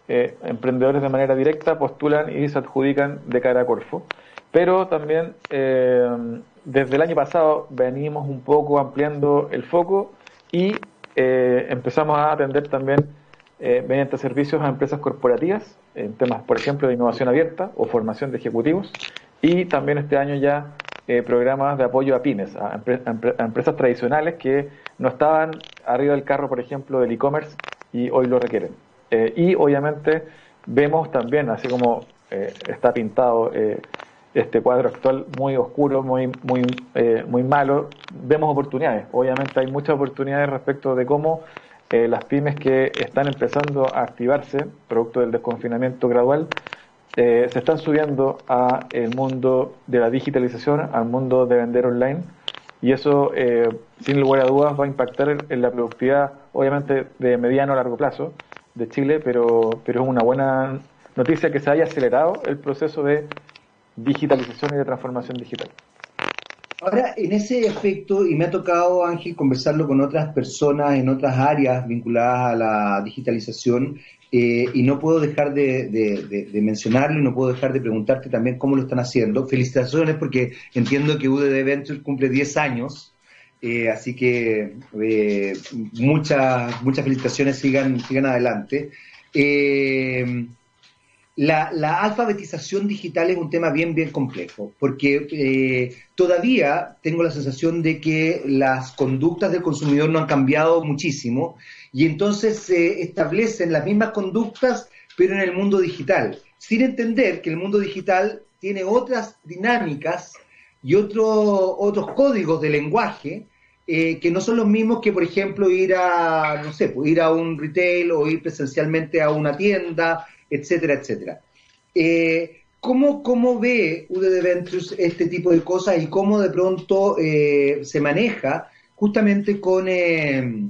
emprendedores de manera directa postulan y se adjudican de cara a Corfo. Pero también eh, desde el año pasado venimos un poco ampliando el foco y eh, empezamos a atender también eh, mediante servicios a empresas corporativas en temas, por ejemplo, de innovación abierta o formación de ejecutivos y también este año ya programas de apoyo a pymes, a, empresas tradicionales que no estaban arriba del carro, por ejemplo, del e-commerce y hoy lo requieren. y obviamente vemos también, así como está pintado este cuadro actual muy oscuro, muy, muy, eh, muy malo, vemos oportunidades. Obviamente hay muchas oportunidades respecto de cómo eh, las pymes que están empezando a activarse, producto del desconfinamiento gradual, eh, se están subiendo a el mundo de la digitalización, al mundo de vender online, y eso, sin lugar a dudas, va a impactar en la productividad, obviamente, de mediano a largo plazo de Chile, pero, pero es una buena noticia que se haya acelerado el proceso de digitalización y de transformación digital. Ahora, en ese efecto, y me ha tocado, Ángel, conversarlo con otras personas en otras áreas vinculadas a la digitalización, eh, y no puedo dejar de, mencionarlo y no puedo dejar de preguntarte también cómo lo están haciendo. Felicitaciones porque entiendo que UDD Ventures cumple 10 años, eh, así que eh, muchas muchas felicitaciones, sigan, sigan adelante. La, alfabetización digital es un tema bien, bien complejo, porque eh, todavía tengo la sensación de que las conductas del consumidor no han cambiado muchísimo y entonces se establecen las mismas conductas, pero en el mundo digital, sin entender que el mundo digital tiene otras dinámicas y otros códigos de lenguaje eh, que no son los mismos que, por ejemplo, ir a, no sé, pues, ir a un retail o ir presencialmente a una tienda etcétera, etcétera. Eh, ¿cómo, ¿Cómo ve UDD Ventures este tipo de cosas y cómo de pronto eh, se maneja justamente con, eh,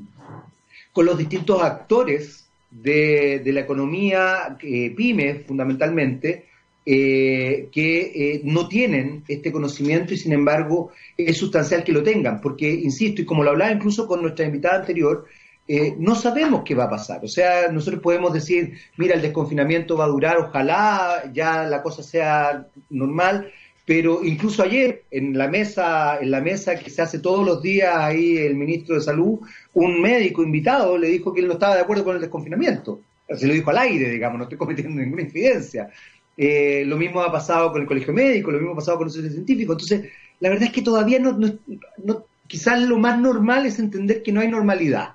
con los distintos actores de, la economía pyme, fundamentalmente, que no tienen este conocimiento y sin embargo es sustancial que lo tengan, porque, insisto, y como lo hablaba incluso con nuestra invitada anterior, eh, no sabemos qué va a pasar. O sea, nosotros podemos decir, mira, el desconfinamiento va a durar, ojalá ya la cosa sea normal, pero incluso ayer en la mesa, en la mesa que se hace todos los días ahí el ministro de Salud, un médico invitado le dijo que él no estaba de acuerdo con el desconfinamiento. Se lo dijo al aire, digamos, no estoy cometiendo ninguna infidencia. Eh, lo mismo ha pasado con el colegio médico, lo mismo ha pasado con el centro científico. Entonces, la verdad es que todavía no, quizás lo más normal es entender que no hay normalidad.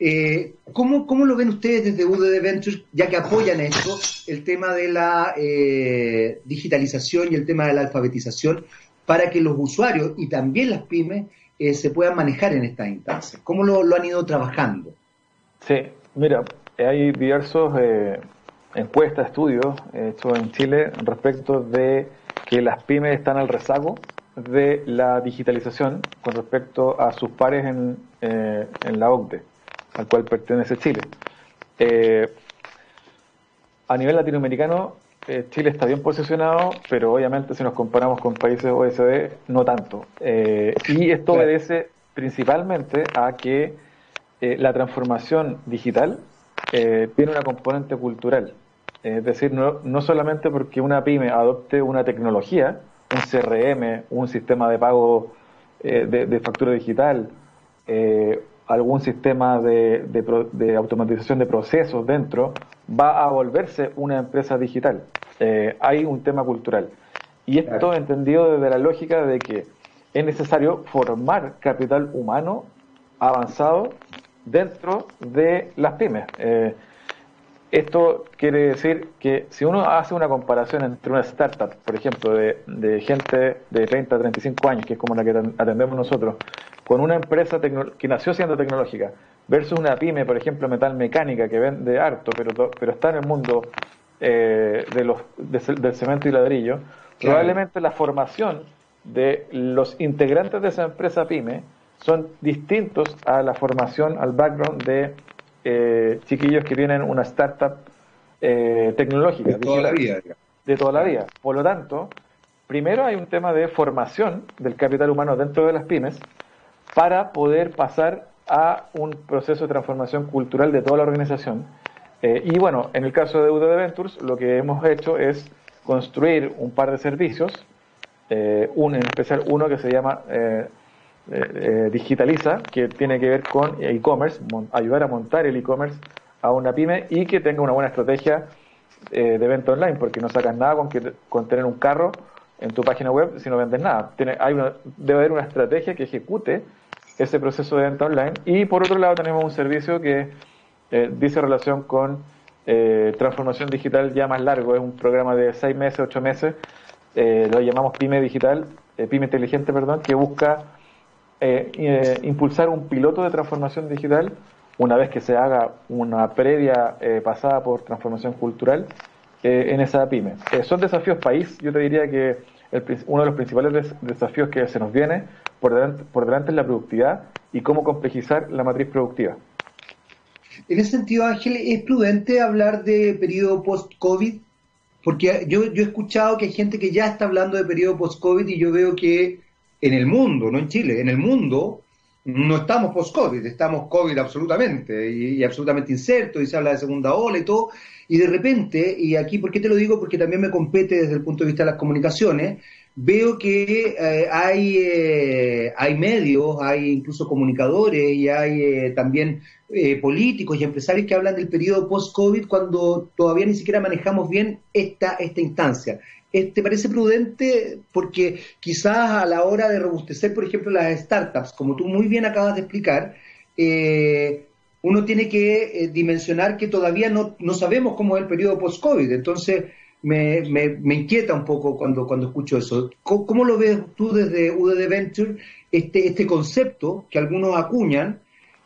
Eh, ¿cómo, ¿cómo, lo ven ustedes desde UDD Ventures, ya que apoyan esto, el tema de la eh, digitalización y el tema de la alfabetización, para que los usuarios y también las pymes eh, se puedan manejar en estas instancias? ¿Cómo lo, han ido trabajando? Sí, mira, hay diversos eh, encuestas, estudios hechos en Chile respecto de que las pymes están al rezago de la digitalización con respecto a sus pares en, en la OCDE al cual pertenece Chile. Eh, a nivel latinoamericano, eh, Chile está bien posicionado, pero obviamente si nos comparamos con países OECD, no tanto. Eh, y esto obedece principalmente a que la transformación digital tiene una componente cultural. Es decir, no, no solamente porque una pyme adopte una tecnología, un CRM, un sistema de pago de, de, factura digital, algún sistema de, de, automatización de procesos dentro, va a volverse una empresa digital. Eh, hay un tema cultural. Y esto entendido desde la lógica de que es necesario formar capital humano avanzado dentro de las pymes. Eh, esto quiere decir que si uno hace una comparación entre una startup, por ejemplo, de, de gente de 30 a 35 años, que es como la que atendemos nosotros, con una empresa que nació siendo tecnológica, versus una pyme, por ejemplo, metal mecánica, que vende harto, pero, pero está en el mundo eh, de los, del cemento y ladrillo, probablemente la formación de los integrantes de esa empresa pyme son distintos a la formación, al background de eh, chiquillos que tienen una startup eh, tecnológica. De toda la vida. De toda la vida. Por lo tanto, primero hay un tema de formación del capital humano dentro de las pymes para poder pasar a un proceso de transformación cultural de toda la organización. Eh, y bueno, en el caso de UDD Ventures, lo que hemos hecho es construir un par de servicios, un, en especial uno que se llama eh, eh, digitaliza, que tiene que ver con e-commerce, ayudar a montar el e-commerce a una pyme y que tenga una buena estrategia eh, de venta online, porque no sacas nada con, que, con tener un carro en tu página web si no vendes nada. Hay una, debe haber una estrategia que ejecute ese proceso de venta online. Y por otro lado tenemos un servicio que dice relación con transformación digital ya más largo, es un programa de seis meses, ocho meses, lo llamamos Pyme Digital, Pyme Inteligente, perdón, que busca eh, eh, impulsar un piloto de transformación digital una vez que se haga una previa eh, pasada por transformación cultural en esa pyme. son desafíos país, yo te diría que uno de los principales desafíos que se nos viene por delante, por delante es la productividad y cómo complejizar la matriz productiva. En ese sentido, Ángel, ¿es prudente hablar de periodo post-COVID? Porque yo, yo he escuchado que hay gente que ya está hablando de periodo post-COVID y yo veo que en el mundo, no en Chile, en el mundo no estamos post-COVID, estamos COVID absolutamente y, absolutamente incerto y se habla de segunda ola y todo. Y de repente, y aquí, ¿por qué te lo digo? Porque también me compete desde el punto de vista de las comunicaciones, veo que eh, hay, eh, hay medios, hay incluso comunicadores y hay eh, también políticos y empresarios que hablan del periodo post-COVID cuando todavía ni siquiera manejamos bien esta, esta instancia. ¿Te parece prudente? Porque quizás a la hora de robustecer, por ejemplo, las startups, como tú muy bien acabas de explicar, uno tiene que dimensionar que todavía no, no sabemos cómo es el periodo post-COVID. Entonces, me, me, inquieta un poco cuando, cuando escucho eso. ¿Cómo, lo ves tú desde UDD Venture, este, este concepto que algunos acuñan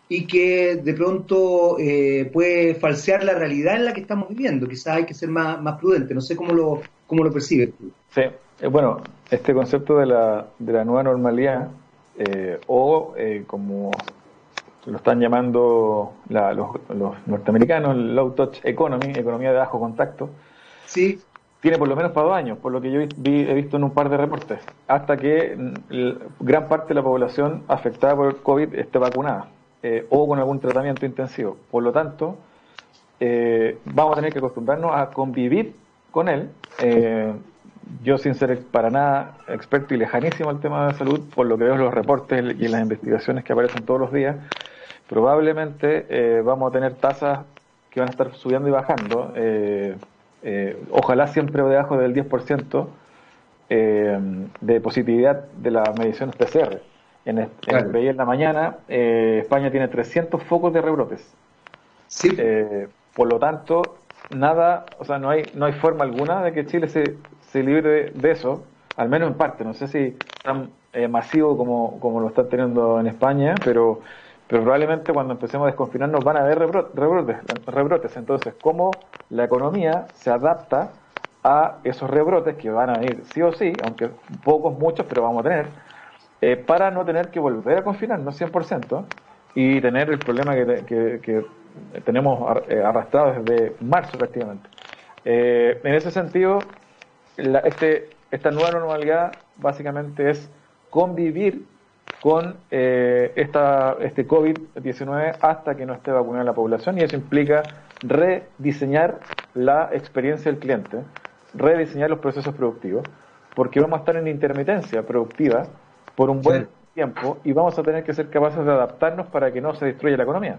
y que de pronto eh, puede falsear la realidad en la que estamos viviendo? Quizás hay que ser más, más prudente, no sé cómo lo, cómo lo percibes tú. Sí, eh, bueno, este concepto de la, de la nueva normalidad, eh, o como lo están llamando los, los norteamericanos, low touch economy, economía de bajo contacto, Sí. Tiene por lo menos para dos años, por lo que yo he visto en un par de reportes, hasta que gran parte de la población afectada por el COVID esté vacunada eh, o con algún tratamiento intensivo. Por lo tanto, eh, vamos a tener que acostumbrarnos a convivir con él. Eh, yo, sin ser para nada experto y lejanísimo al tema de salud, por lo que veo en los reportes y en las investigaciones que aparecen todos los días, probablemente vamos a tener tasas que van a estar subiendo y bajando. Eh, ojalá siempre debajo del 10% eh, de positividad de las mediciones PCR. En, el, en la mañana, eh, España tiene 300 focos de rebrotes. Sí. por lo tanto, nada, o sea, no hay, no hay forma alguna de que Chile se, se libre de, eso, al menos en parte. No sé si tan masivo como, como lo están teniendo en España, pero pero probablemente cuando empecemos a desconfinarnos van a haber rebrotes, rebrotes. Entonces, ¿cómo la economía se adapta a esos rebrotes que van a ir sí o sí, aunque pocos, muchos, pero vamos a tener, eh, para no tener que volver a confinarnos 100% y tener el problema que, tenemos eh, arrastrado desde marzo prácticamente. Eh, en ese sentido, este, esta nueva normalidad básicamente es convivir con eh, esta, este COVID-19 hasta que no esté vacunada la población y eso implica rediseñar la experiencia del cliente, rediseñar los procesos productivos, porque vamos a estar en intermitencia productiva por un buen tiempo y vamos a tener que ser capaces de adaptarnos para que no se destruya la economía.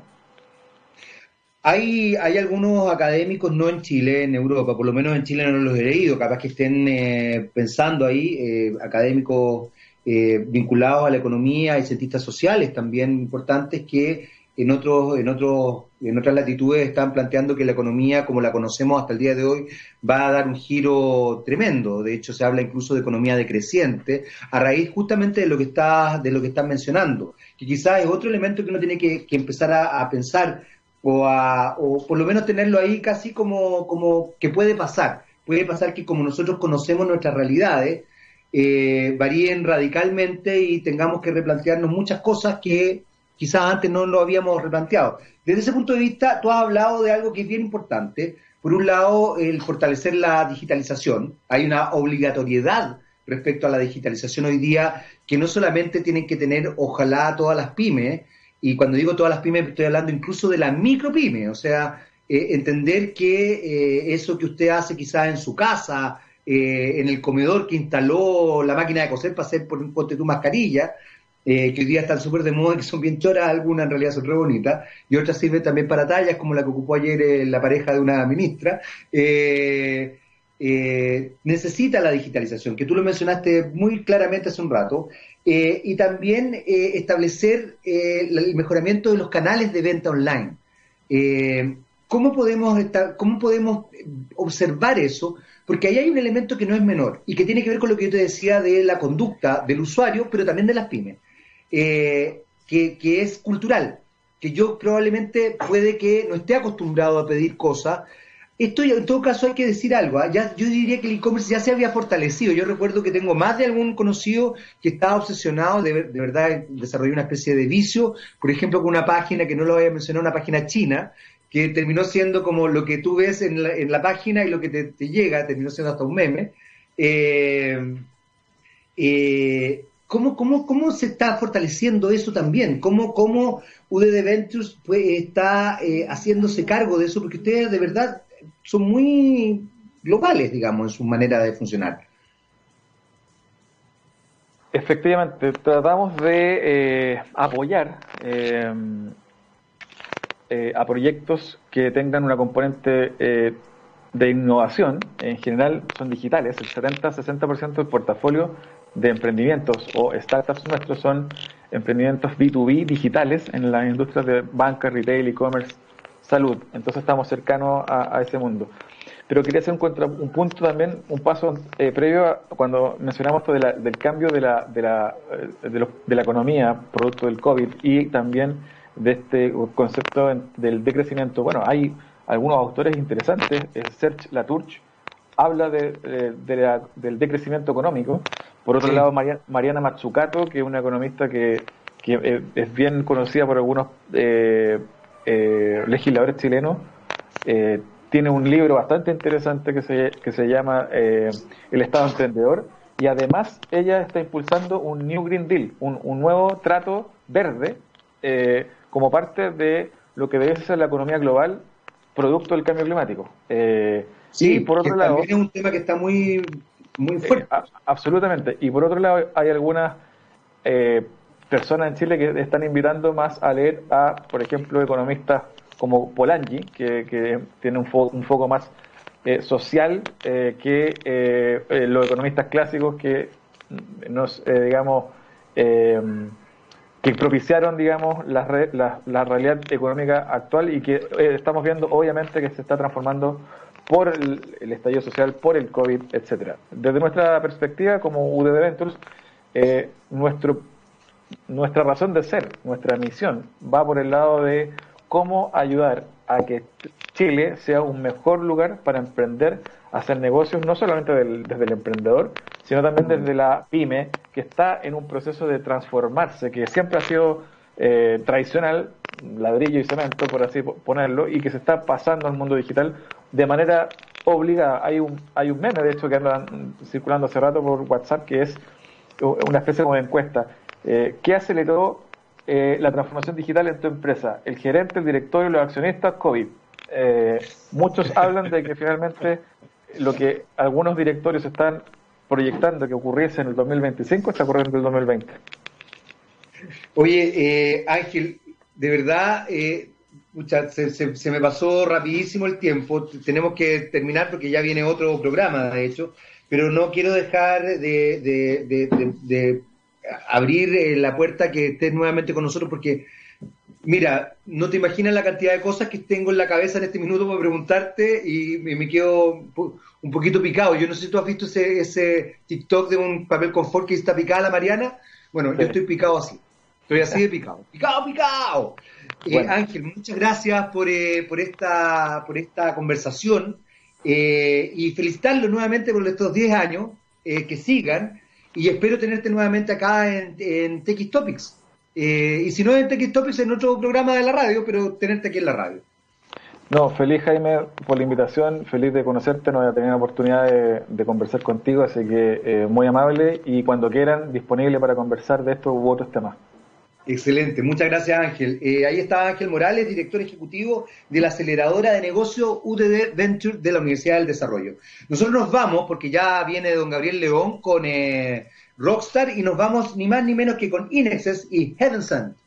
Hay, hay algunos académicos, no en Chile, en Europa, por lo menos en Chile no los he leído, capaz que estén eh, pensando ahí, eh, académicos eh, vinculados a la economía y cientistas sociales también importantes que en otros, en otros, en otras latitudes están planteando que la economía, como la conocemos hasta el día de hoy, va a dar un giro tremendo. De hecho, se habla incluso de economía decreciente, a raíz justamente de lo que está, de lo que están mencionando, que quizás es otro elemento que uno tiene que, empezar a, pensar o, a, o por lo menos tenerlo ahí casi como, como que puede pasar. Puede pasar que como nosotros conocemos nuestras realidades, eh, varíen radicalmente y tengamos que replantearnos muchas cosas que quizás antes no lo habíamos replanteado. Desde ese punto de vista, tú has hablado de algo que es bien importante. Por un lado, el fortalecer la digitalización. Hay una obligatoriedad respecto a la digitalización hoy día que no solamente tienen que tener, ojalá, todas las pymes, y cuando digo todas las pymes estoy hablando incluso de la micropyme, o sea, eh, entender que eh, eso que usted hace quizás en su casa, eh, en el comedor que instaló la máquina de coser para hacer, por ponte tu mascarilla, que hoy día están súper de moda, que son bien choras, algunas en realidad son re bonitas, y otras sirven también para tallas, como la que ocupó ayer la pareja de una ministra. necesita la digitalización, que tú lo mencionaste muy claramente hace un rato, y también establecer el mejoramiento de los canales de venta online. ¿Cómo podemos, ¿Cómo podemos observar eso? Porque ahí hay un elemento que no es menor y que tiene que ver con lo que yo te decía de la conducta del usuario, pero también de las pymes, eh, que, es cultural, que yo probablemente puede que no esté acostumbrado a pedir cosas. Esto en todo caso hay que decir algo, ¿ah? yo diría que el e-commerce ya se había fortalecido. Yo recuerdo que tengo más de algún conocido que estaba obsesionado, de, de verdad desarrolló una especie de vicio, por ejemplo, con una página que no lo voy a mencionar, una página china, que terminó siendo como lo que tú ves en la, en la página y lo que te, llega, terminó siendo hasta un meme. Eh, eh, ¿cómo, cómo, cómo, se está fortaleciendo eso también? ¿Cómo, cómo UDD Ventures pues, está eh, haciéndose cargo de eso? Porque ustedes de verdad son muy globales, digamos, en su manera de funcionar. Efectivamente, tratamos de apoyar a proyectos que tengan una componente de innovación. En general son digitales, el 70-60% del portafolio de emprendimientos o startups nuestros son emprendimientos B2B digitales en las industrias de banca, retail, e-commerce, salud. Entonces estamos cercanos a, ese mundo. Pero quería hacer un, un punto también, un paso eh, previo a cuando mencionamos esto del cambio de la, de, la, eh, de, la economía producto del COVID y también de este concepto del decrecimiento. Bueno, hay algunos autores interesantes, Serge Latourche habla de, del decrecimiento económico. Por otro lado, Mariana Matsukato, que es una economista que, eh, es bien conocida por algunos eh, eh, legisladores chilenos, tiene un libro bastante interesante que se, que se llama El Estado Emprendedor y además ella está impulsando un New Green Deal, un, un nuevo trato verde como parte de lo que debe ser la economía global producto del cambio climático. Eh, sí, y por otro lado. También es un tema que está muy, muy fuerte. Eh, absolutamente. Y por otro lado, hay algunas eh, personas en Chile que están invitando más a leer a, por ejemplo, economistas como Polanyi, que, tiene un, un foco más social que los economistas clásicos que nos, digamos, que propiciaron, digamos, la, la, realidad económica actual y que eh, estamos viendo, obviamente, que se está transformando por el, estallido social, por el COVID, etcétera. Desde nuestra perspectiva, como UDD Ventures, eh, nuestro, nuestra razón de ser, nuestra misión, va por el lado de cómo ayudar a que Chile sea un mejor lugar para emprender, hacer negocios, no solamente desde el emprendedor, sino también desde la pyme, que está en un proceso de transformarse, que siempre ha sido eh, tradicional, ladrillo y cemento, por así ponerlo, y que se está pasando al mundo digital de manera obligada. Hay un, hay un meme, de hecho, que anda circulando hace rato por WhatsApp, que es una especie de encuesta. Eh, ¿Qué aceleró eh, la transformación digital en tu empresa? El gerente, el directorio, los accionistas, COVID. Eh, muchos hablan de que finalmente lo que algunos directorios están proyectando que ocurriese en el 2025 está ocurriendo en el 2020. Oye, eh, Ángel, de verdad, eh, se, me pasó rapidísimo el tiempo. Tenemos que terminar porque ya viene otro programa, de hecho, pero no quiero dejar de, abrir eh, la puerta que estés nuevamente con nosotros porque Mira, no te imaginas la cantidad de cosas que tengo en la cabeza en este minuto para preguntarte y me quedo un poquito picado. Yo no sé si tú has visto ese, ese TikTok de un papel confort que está picada la Mariana. Bueno, yo estoy picado así. Estoy así de picado. ¡Picado, picado! Eh, Ángel, muchas gracias por, eh, por, esta, por esta conversación eh, y felicitarlo nuevamente por estos 10 años, que sigan y espero tenerte nuevamente acá en, en Topics. y si no en TX Topics, en otro programa de la radio, pero tenerte aquí en la radio. No, feliz Jaime por la invitación, feliz de conocerte, no voy a tener la oportunidad de, conversar contigo, así que eh, muy amable y cuando quieran disponible para conversar de estos u otros temas. Excelente, muchas gracias Ángel. Eh, ahí está Ángel Morales, director ejecutivo de la aceleradora de negocio UDD Venture de la Universidad del Desarrollo. Nosotros nos vamos porque ya viene don Gabriel León con eh, Rockstar y nos vamos ni más ni menos que con Inexes y Heaven Sent.